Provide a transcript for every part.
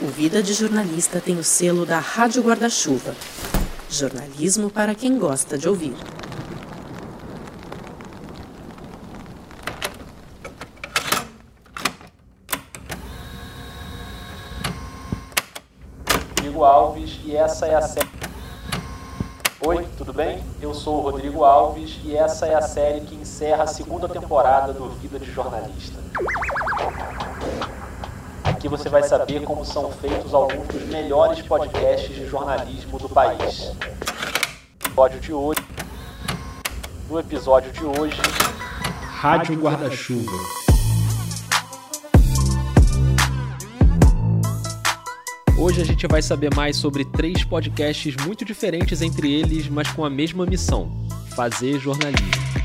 O Vida de Jornalista tem o selo da Rádio Guarda-Chuva. Jornalismo para quem gosta de ouvir. Rodrigo Alves e essa é a série. Oi, tudo bem? Eu sou o Rodrigo Alves e essa é a série que encerra a segunda temporada do Vida de Jornalista. Aqui você vai saber como são feitos alguns dos melhores podcasts de jornalismo do país. Episódio de hoje. No episódio de hoje, Rádio Guarda-Chuva. Hoje a gente vai saber mais sobre três podcasts muito diferentes entre eles, mas com a mesma missão: fazer jornalismo.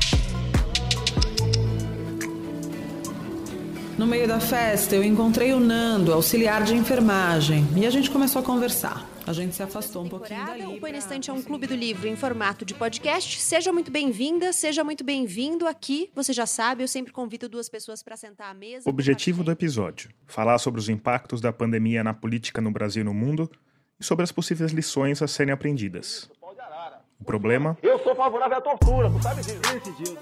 No meio da festa, eu encontrei o Nando, auxiliar de enfermagem, e a gente começou a conversar. A gente se afastou um pouquinho dali. O Põe na Estante é um clube do livro em formato de podcast. Seja muito bem-vinda, seja muito bem-vindo aqui. Você já sabe, eu sempre convido duas pessoas para sentar à mesa. Objetivo do episódio: falar sobre os impactos da pandemia na política no Brasil e no mundo e sobre as possíveis lições a serem aprendidas. O problema? Eu sou favorável à tortura, tu sabe disso?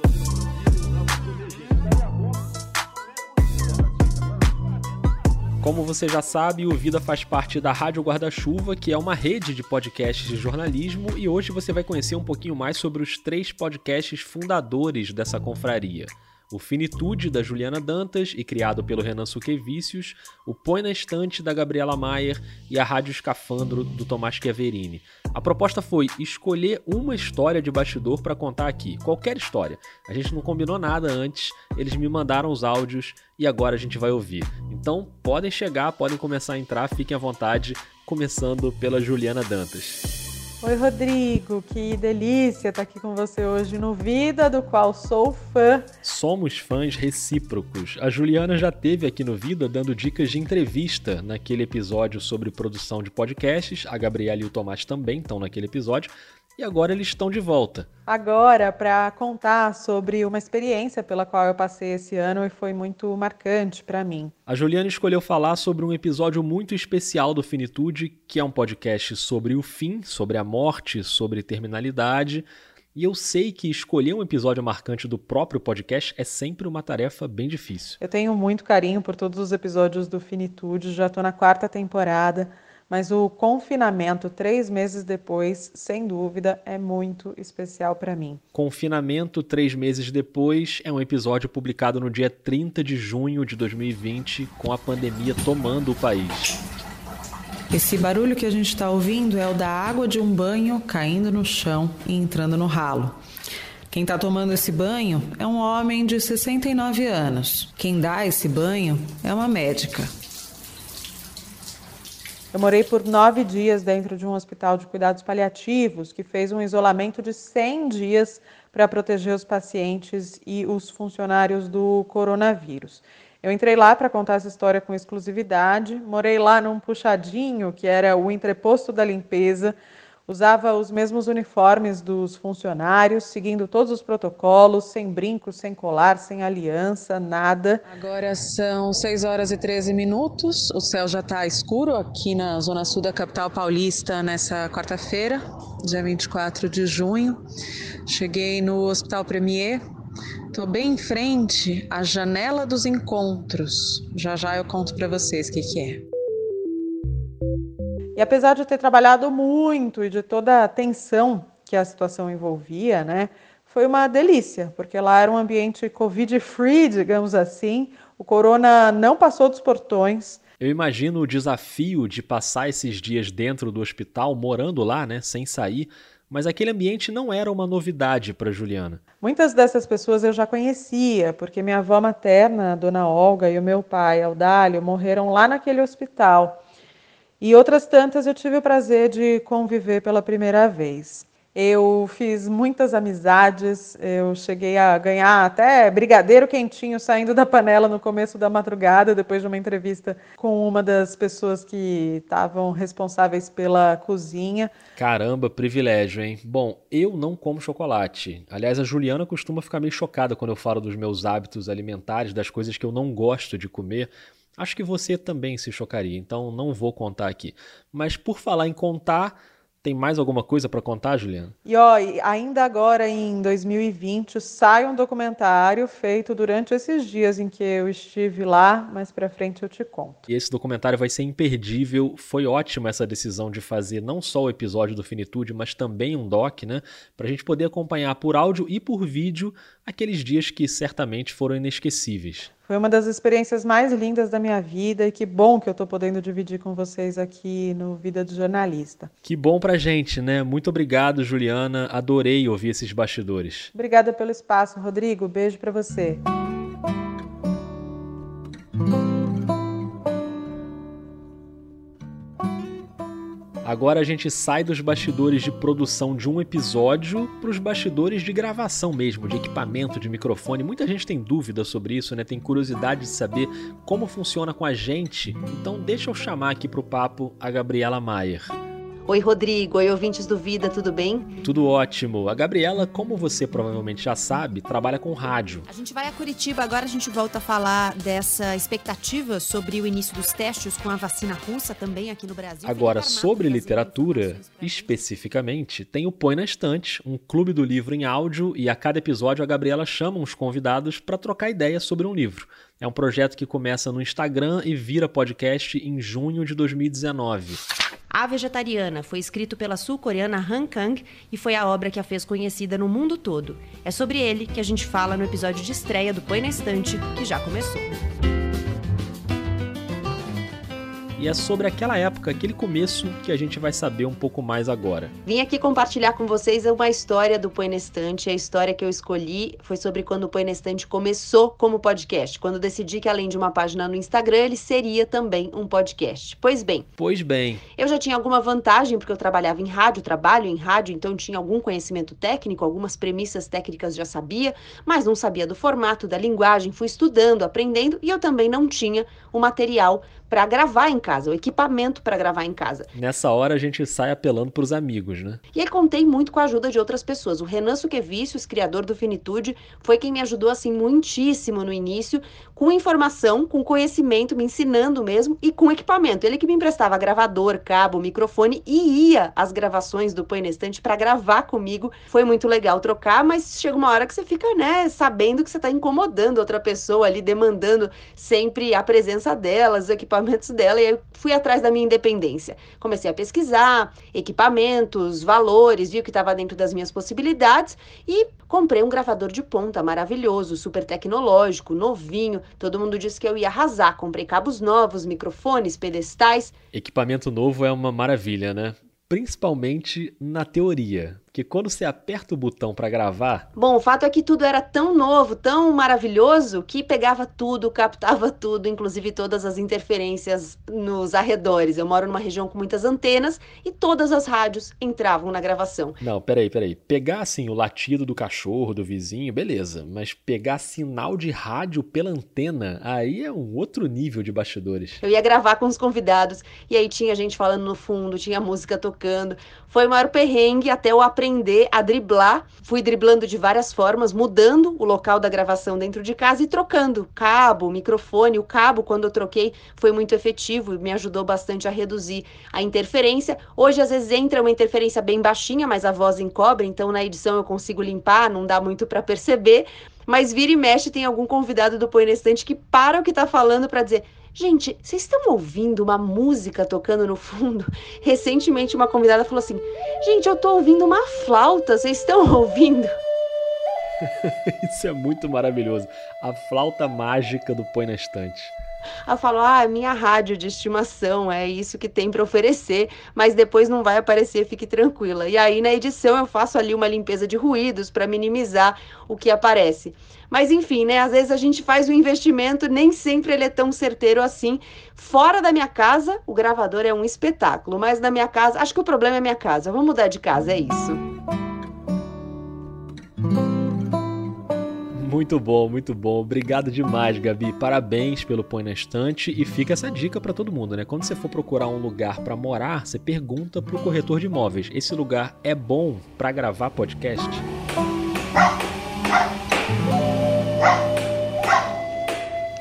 Como você já sabe, o Vida faz parte da Rádio Guarda-Chuva, que é uma rede de podcasts de jornalismo, e hoje você vai conhecer um pouquinho mais sobre os três podcasts fundadores dessa confraria. O Finitude, da Juliana Dantas e criado pelo Renan Suquevicius, o Põe na Estante, da Gabriela Maier e a Rádio Escafandro, do Tomás Chiaverini. A proposta foi escolher uma história de bastidor para contar aqui, qualquer história. A gente não combinou nada antes, eles me mandaram os áudios e agora a gente vai ouvir. Então podem chegar, podem começar a entrar, fiquem à vontade, começando pela Juliana Dantas. Oi, Rodrigo, que delícia estar aqui com você hoje no Vida, do qual sou fã. Somos fãs recíprocos. A Juliana já teve aqui no Vida dando dicas de entrevista naquele episódio sobre produção de podcasts. A Gabriela e o Tomás também estão naquele episódio. E agora eles estão de volta. Agora, para contar sobre uma experiência pela qual eu passei esse ano e foi muito marcante para mim. A Juliana escolheu falar sobre um episódio muito especial do Finitude, que é um podcast sobre o fim, sobre a morte, sobre terminalidade. E eu sei que escolher um episódio marcante do próprio podcast é sempre uma tarefa bem difícil. Eu tenho muito carinho por todos os episódios do Finitude, já estou na quarta temporada mas o confinamento, três meses depois, sem dúvida, é muito especial para mim. Confinamento, três meses depois, é um episódio publicado no dia 30 de junho de 2020, com a pandemia tomando o país. Esse barulho que a gente está ouvindo é o da água de um banho caindo no chão e entrando no ralo. Quem está tomando esse banho é um homem de 69 anos. Quem dá esse banho é uma médica. Eu morei por nove dias dentro de um hospital de cuidados paliativos que fez um isolamento de 100 dias para proteger os pacientes e os funcionários do coronavírus. Eu entrei lá para contar essa história com exclusividade, morei lá num puxadinho, que era o entreposto da limpeza, usava os mesmos uniformes dos funcionários, seguindo todos os protocolos, sem brinco, sem colar, sem aliança, nada. Agora são 6 horas e 13 minutos, o céu já está escuro aqui na zona sul da capital paulista nessa quarta-feira, dia 24 de junho. Cheguei no Hospital Premier, Estou bem em frente à janela dos encontros. Já já eu conto para vocês o que, que é. E apesar de ter trabalhado muito e de toda a tensão que a situação envolvia, né, foi uma delícia, porque lá era um ambiente covid-free, digamos assim. O corona não passou dos portões. Eu imagino o desafio de passar esses dias dentro do hospital, morando lá, né, sem sair, mas aquele ambiente não era uma novidade para Juliana. Muitas dessas pessoas eu já conhecia, porque minha avó materna, a dona Olga, e o meu pai, Audálio, morreram lá naquele hospital. E outras tantas eu tive o prazer de conviver pela primeira vez. Eu fiz muitas amizades, eu cheguei a ganhar até brigadeiro quentinho saindo da panela no começo da madrugada, depois de uma entrevista com uma das pessoas que estavam responsáveis pela cozinha. Caramba, privilégio, hein? Bom, eu não como chocolate. Aliás, a Juliana costuma ficar meio chocada quando eu falo dos meus hábitos alimentares, das coisas que eu não gosto de comer. Acho que você também se chocaria, então não vou contar aqui. Mas por falar em contar, tem mais alguma coisa para contar, Juliana? E ó, ainda agora em 2020 sai um documentário feito durante esses dias em que eu estive lá, mais para frente eu te conto. E esse documentário vai ser imperdível. Foi ótima essa decisão de fazer não só o episódio do Finitude, mas também um doc, né, pra gente poder acompanhar por áudio e por vídeo aqueles dias que certamente foram inesquecíveis. Foi uma das experiências mais lindas da minha vida e que bom que eu estou podendo dividir com vocês aqui no Vida de Jornalista. Que bom pra gente, né? Muito obrigado, Juliana. Adorei ouvir esses bastidores. Obrigada pelo espaço, Rodrigo. Beijo para você. Agora a gente sai dos bastidores de produção de um episódio para os bastidores de gravação mesmo, de equipamento, de microfone. Muita gente tem dúvida sobre isso, né? Tem curiosidade de saber como funciona com a gente. Então deixa eu chamar aqui para o papo a Gabriela Maier. Oi, Rodrigo. Oi, ouvintes do Vida, tudo bem? Tudo ótimo. A Gabriela, como você provavelmente já sabe, trabalha com rádio. A gente vai a Curitiba, agora a gente volta a falar dessa expectativa sobre o início dos testes com a vacina russa também aqui no Brasil. Agora, sobre literatura, especificamente, tem o Põe na Estante, um clube do livro em áudio, e a cada episódio a Gabriela chama uns convidados para trocar ideias sobre um livro. É um projeto que começa no Instagram e vira podcast em junho de 2019. A Vegetariana foi escrito pela sul-coreana Han Kang e foi a obra que a fez conhecida no mundo todo. É sobre ele que a gente fala no episódio de estreia do Põe na Estante, que já começou. E é sobre aquela época, aquele começo, que a gente vai saber um pouco mais agora. Vim aqui compartilhar com vocês uma história do Põe na Estante. A história que eu escolhi foi sobre quando o Põe na Estante começou como podcast. Quando decidi que além de uma página no Instagram, ele seria também um podcast. Pois bem. Pois bem. Eu já tinha alguma vantagem, porque eu trabalhava em rádio, trabalho em rádio, então tinha algum conhecimento técnico, algumas premissas técnicas já sabia, mas não sabia do formato, da linguagem. Fui estudando, aprendendo e eu também não tinha o material para gravar em casa, o equipamento para gravar em casa. Nessa hora a gente sai apelando para os amigos, né? E aí contei muito com a ajuda de outras pessoas. O Renan Suquevicius, criador do Finitude, foi quem me ajudou assim muitíssimo no início, com informação, com conhecimento, me ensinando mesmo e com equipamento. Ele que me emprestava gravador, cabo, microfone e ia às gravações do Põe na Estante para gravar comigo. Foi muito legal trocar, mas chega uma hora que você fica, né, sabendo que você está incomodando outra pessoa ali, demandando sempre a presença delas, o equipamento equipamentos dela e eu fui atrás da minha independência. Comecei a pesquisar equipamentos, valores, vi o que estava dentro das minhas possibilidades e comprei um gravador de ponta maravilhoso, super tecnológico, novinho. Todo mundo disse que eu ia arrasar. Comprei cabos novos, microfones, pedestais. Equipamento novo é uma maravilha, né? Principalmente na teoria. Porque quando você aperta o botão para gravar. Bom, o fato é que tudo era tão novo, tão maravilhoso, que pegava tudo, captava tudo, inclusive todas as interferências nos arredores. Eu moro numa região com muitas antenas e todas as rádios entravam na gravação. Não, peraí, peraí. Pegar assim o latido do cachorro, do vizinho, beleza. Mas pegar sinal de rádio pela antena, aí é um outro nível de bastidores. Eu ia gravar com os convidados e aí tinha gente falando no fundo, tinha música tocando. Foi o maior perrengue até eu aprender a driblar. Fui driblando de várias formas, mudando o local da gravação dentro de casa e trocando cabo, microfone. O cabo, quando eu troquei, foi muito efetivo e me ajudou bastante a reduzir a interferência. Hoje, às vezes, entra uma interferência bem baixinha, mas a voz encobre, então na edição eu consigo limpar, não dá muito para perceber. Mas vira e mexe, tem algum convidado do Põe na Estante que para o que tá falando para dizer Gente, vocês estão ouvindo uma música tocando no fundo? Recentemente uma convidada falou assim: Gente, eu tô ouvindo uma flauta, vocês estão ouvindo? Isso é muito maravilhoso. A flauta mágica do Põe na Estante. Ela falou: Ah, minha rádio de estimação, é isso que tem para oferecer, mas depois não vai aparecer, fique tranquila. E aí na edição eu faço ali uma limpeza de ruídos para minimizar o que aparece. Mas enfim, né? Às vezes a gente faz um investimento, nem sempre ele é tão certeiro assim. Fora da minha casa, o gravador é um espetáculo, mas na minha casa, acho que o problema é minha casa. Vamos mudar de casa, é isso. Muito bom, muito bom. Obrigado demais, Gabi. Parabéns pelo Põe na Estante e fica essa dica para todo mundo, né? Quando você for procurar um lugar para morar, você pergunta pro corretor de imóveis: esse lugar é bom para gravar podcast?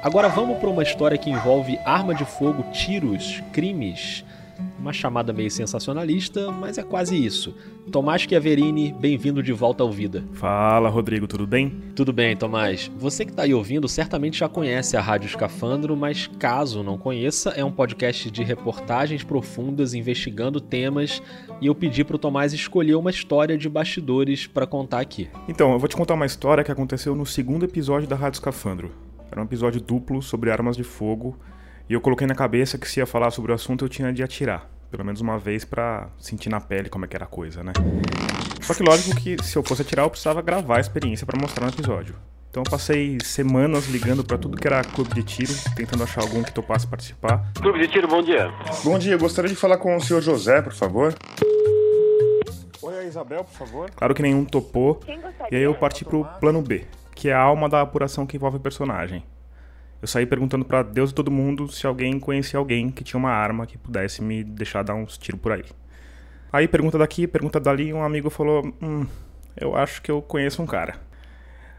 Agora vamos para uma história que envolve arma de fogo, tiros, crimes uma chamada meio sensacionalista, mas é quase isso. Tomás Chiaverini, bem-vindo de volta ao Vida. Fala, Rodrigo, tudo bem? Tudo bem, Tomás. Você que está aí ouvindo certamente já conhece a Rádio Escafandro, mas caso não conheça, é um podcast de reportagens profundas investigando temas e eu pedi para o Tomás escolher uma história de bastidores para contar aqui. Então, eu vou te contar uma história que aconteceu no segundo episódio da Rádio Escafandro. Era um episódio duplo sobre armas de fogo e eu coloquei na cabeça que se ia falar sobre o assunto eu tinha de atirar. Pelo menos uma vez para sentir na pele como é que era a coisa, né? Só que lógico que se eu fosse atirar eu precisava gravar a experiência para mostrar no episódio. Então eu passei semanas ligando para tudo que era clube de tiro, tentando achar algum que topasse participar. Clube de tiro, bom dia. Bom dia, gostaria de falar com o senhor José, por favor. Oi, a Isabel, por favor. Claro que nenhum topou. E aí eu parti pro plano B, que é a alma da apuração que envolve o personagem. Eu saí perguntando para Deus e todo mundo se alguém conhecia alguém que tinha uma arma que pudesse me deixar dar uns tiros por aí. Aí pergunta daqui, pergunta dali, um amigo falou: Hum, eu acho que eu conheço um cara.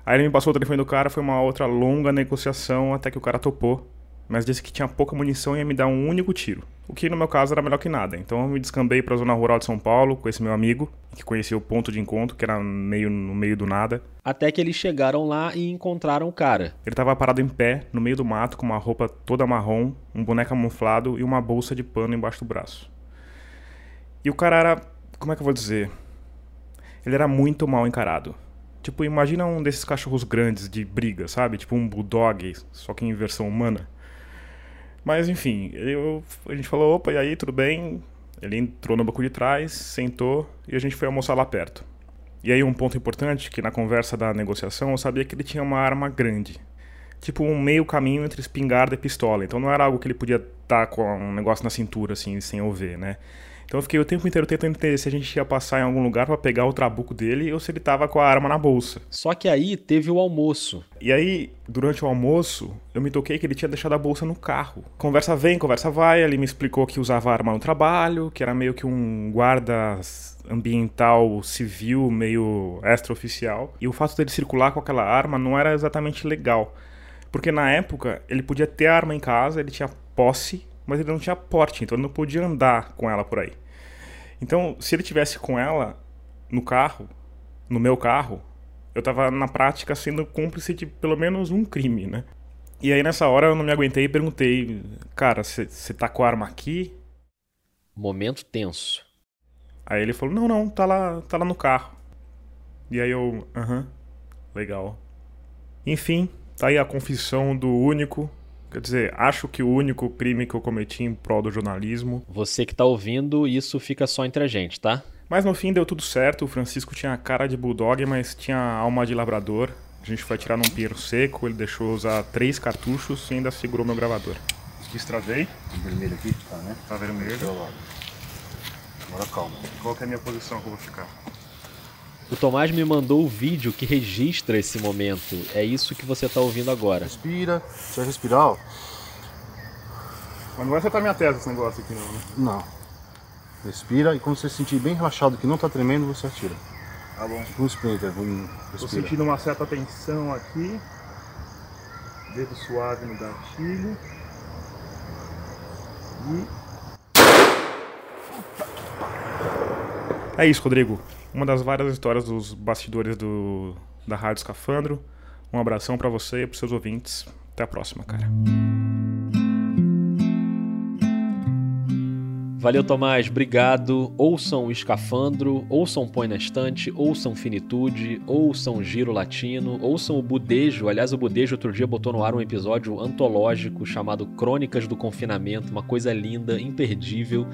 Aí ele me passou o telefone do cara, foi uma outra longa negociação até que o cara topou mas disse que tinha pouca munição e ia me dar um único tiro. O que no meu caso era melhor que nada. Então eu me descambei para a zona rural de São Paulo com esse meu amigo, que conhecia o ponto de encontro, que era meio no meio do nada. Até que eles chegaram lá e encontraram o cara. Ele estava parado em pé, no meio do mato, com uma roupa toda marrom, um boneco camuflado e uma bolsa de pano embaixo do braço. E o cara era, como é que eu vou dizer? Ele era muito mal encarado. Tipo, imagina um desses cachorros grandes de briga, sabe? Tipo um bulldog, só que em versão humana. Mas enfim, eu, a gente falou, opa, e aí, tudo bem? Ele entrou no banco de trás, sentou e a gente foi almoçar lá perto. E aí um ponto importante, que na conversa da negociação eu sabia que ele tinha uma arma grande. Tipo um meio caminho entre espingarda e pistola. Então não era algo que ele podia estar com um negócio na cintura, assim, sem eu ver, né? Então eu fiquei o tempo inteiro tentando entender se a gente ia passar em algum lugar para pegar o trabuco dele ou se ele tava com a arma na bolsa. Só que aí teve o almoço. E aí, durante o almoço, eu me toquei que ele tinha deixado a bolsa no carro. Conversa vem, conversa vai, ele me explicou que usava arma no trabalho, que era meio que um guarda ambiental civil, meio extraoficial. E o fato dele circular com aquela arma não era exatamente legal. Porque na época ele podia ter arma em casa, ele tinha posse, mas ele não tinha porte, então ele não podia andar com ela por aí. Então, se ele tivesse com ela no carro, no meu carro, eu tava na prática sendo cúmplice de pelo menos um crime, né? E aí nessa hora eu não me aguentei e perguntei, cara, você tá com a arma aqui? Momento tenso. Aí ele falou, não, não, tá lá, tá lá no carro. E aí eu, aham, uh -huh, legal. Enfim, tá aí a confissão do único Quer dizer, acho que o único crime que eu cometi em prol do jornalismo. Você que tá ouvindo, isso fica só entre a gente, tá? Mas no fim deu tudo certo. O Francisco tinha a cara de bulldog, mas tinha a alma de labrador. A gente foi tirar num pinheiro seco, ele deixou usar três cartuchos e ainda segurou meu gravador. Destravei. Vermelho aqui? Tá, né? Tá vermelho. Agora calma. Qual que é a minha posição que eu vou ficar? O Tomás me mandou o vídeo que registra esse momento. É isso que você está ouvindo agora. Respira. Você vai respirar, ó. Mas não vai acertar minha testa esse negócio aqui não, né? Não. Respira e quando você sentir bem relaxado que não tá tremendo, você atira. Tá bom. Tipo um sprinter, vamos Tô sentindo uma certa tensão aqui. Dedo suave no gatilho. E... É isso, Rodrigo uma das várias histórias dos bastidores do, da Rádio Escafandro. Um abração para você e para seus ouvintes. Até a próxima, cara. Valeu, Tomás. Obrigado. Ouçam o Escafandro, ouçam Põe na Estante, ouçam Finitude, ouçam Giro Latino, ouçam o Budejo. Aliás, o Budejo outro dia botou no ar um episódio antológico chamado Crônicas do Confinamento, uma coisa linda, imperdível.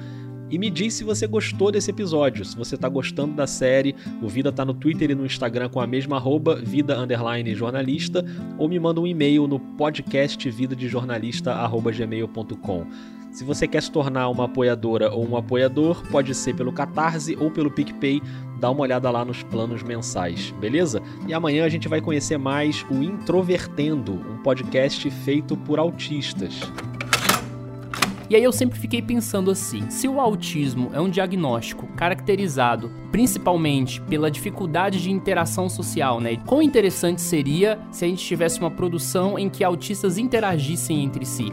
E me diz se você gostou desse episódio, se você está gostando da série. O Vida está no Twitter e no Instagram com a mesma arroba, vida underline jornalista, ou me manda um e-mail no podcastvidadejornalista.gmail.com. Se você quer se tornar uma apoiadora ou um apoiador, pode ser pelo Catarse ou pelo PicPay. Dá uma olhada lá nos planos mensais, beleza? E amanhã a gente vai conhecer mais o Introvertendo, um podcast feito por autistas. E aí eu sempre fiquei pensando assim: se o autismo é um diagnóstico caracterizado principalmente pela dificuldade de interação social, né? Quão interessante seria se a gente tivesse uma produção em que autistas interagissem entre si.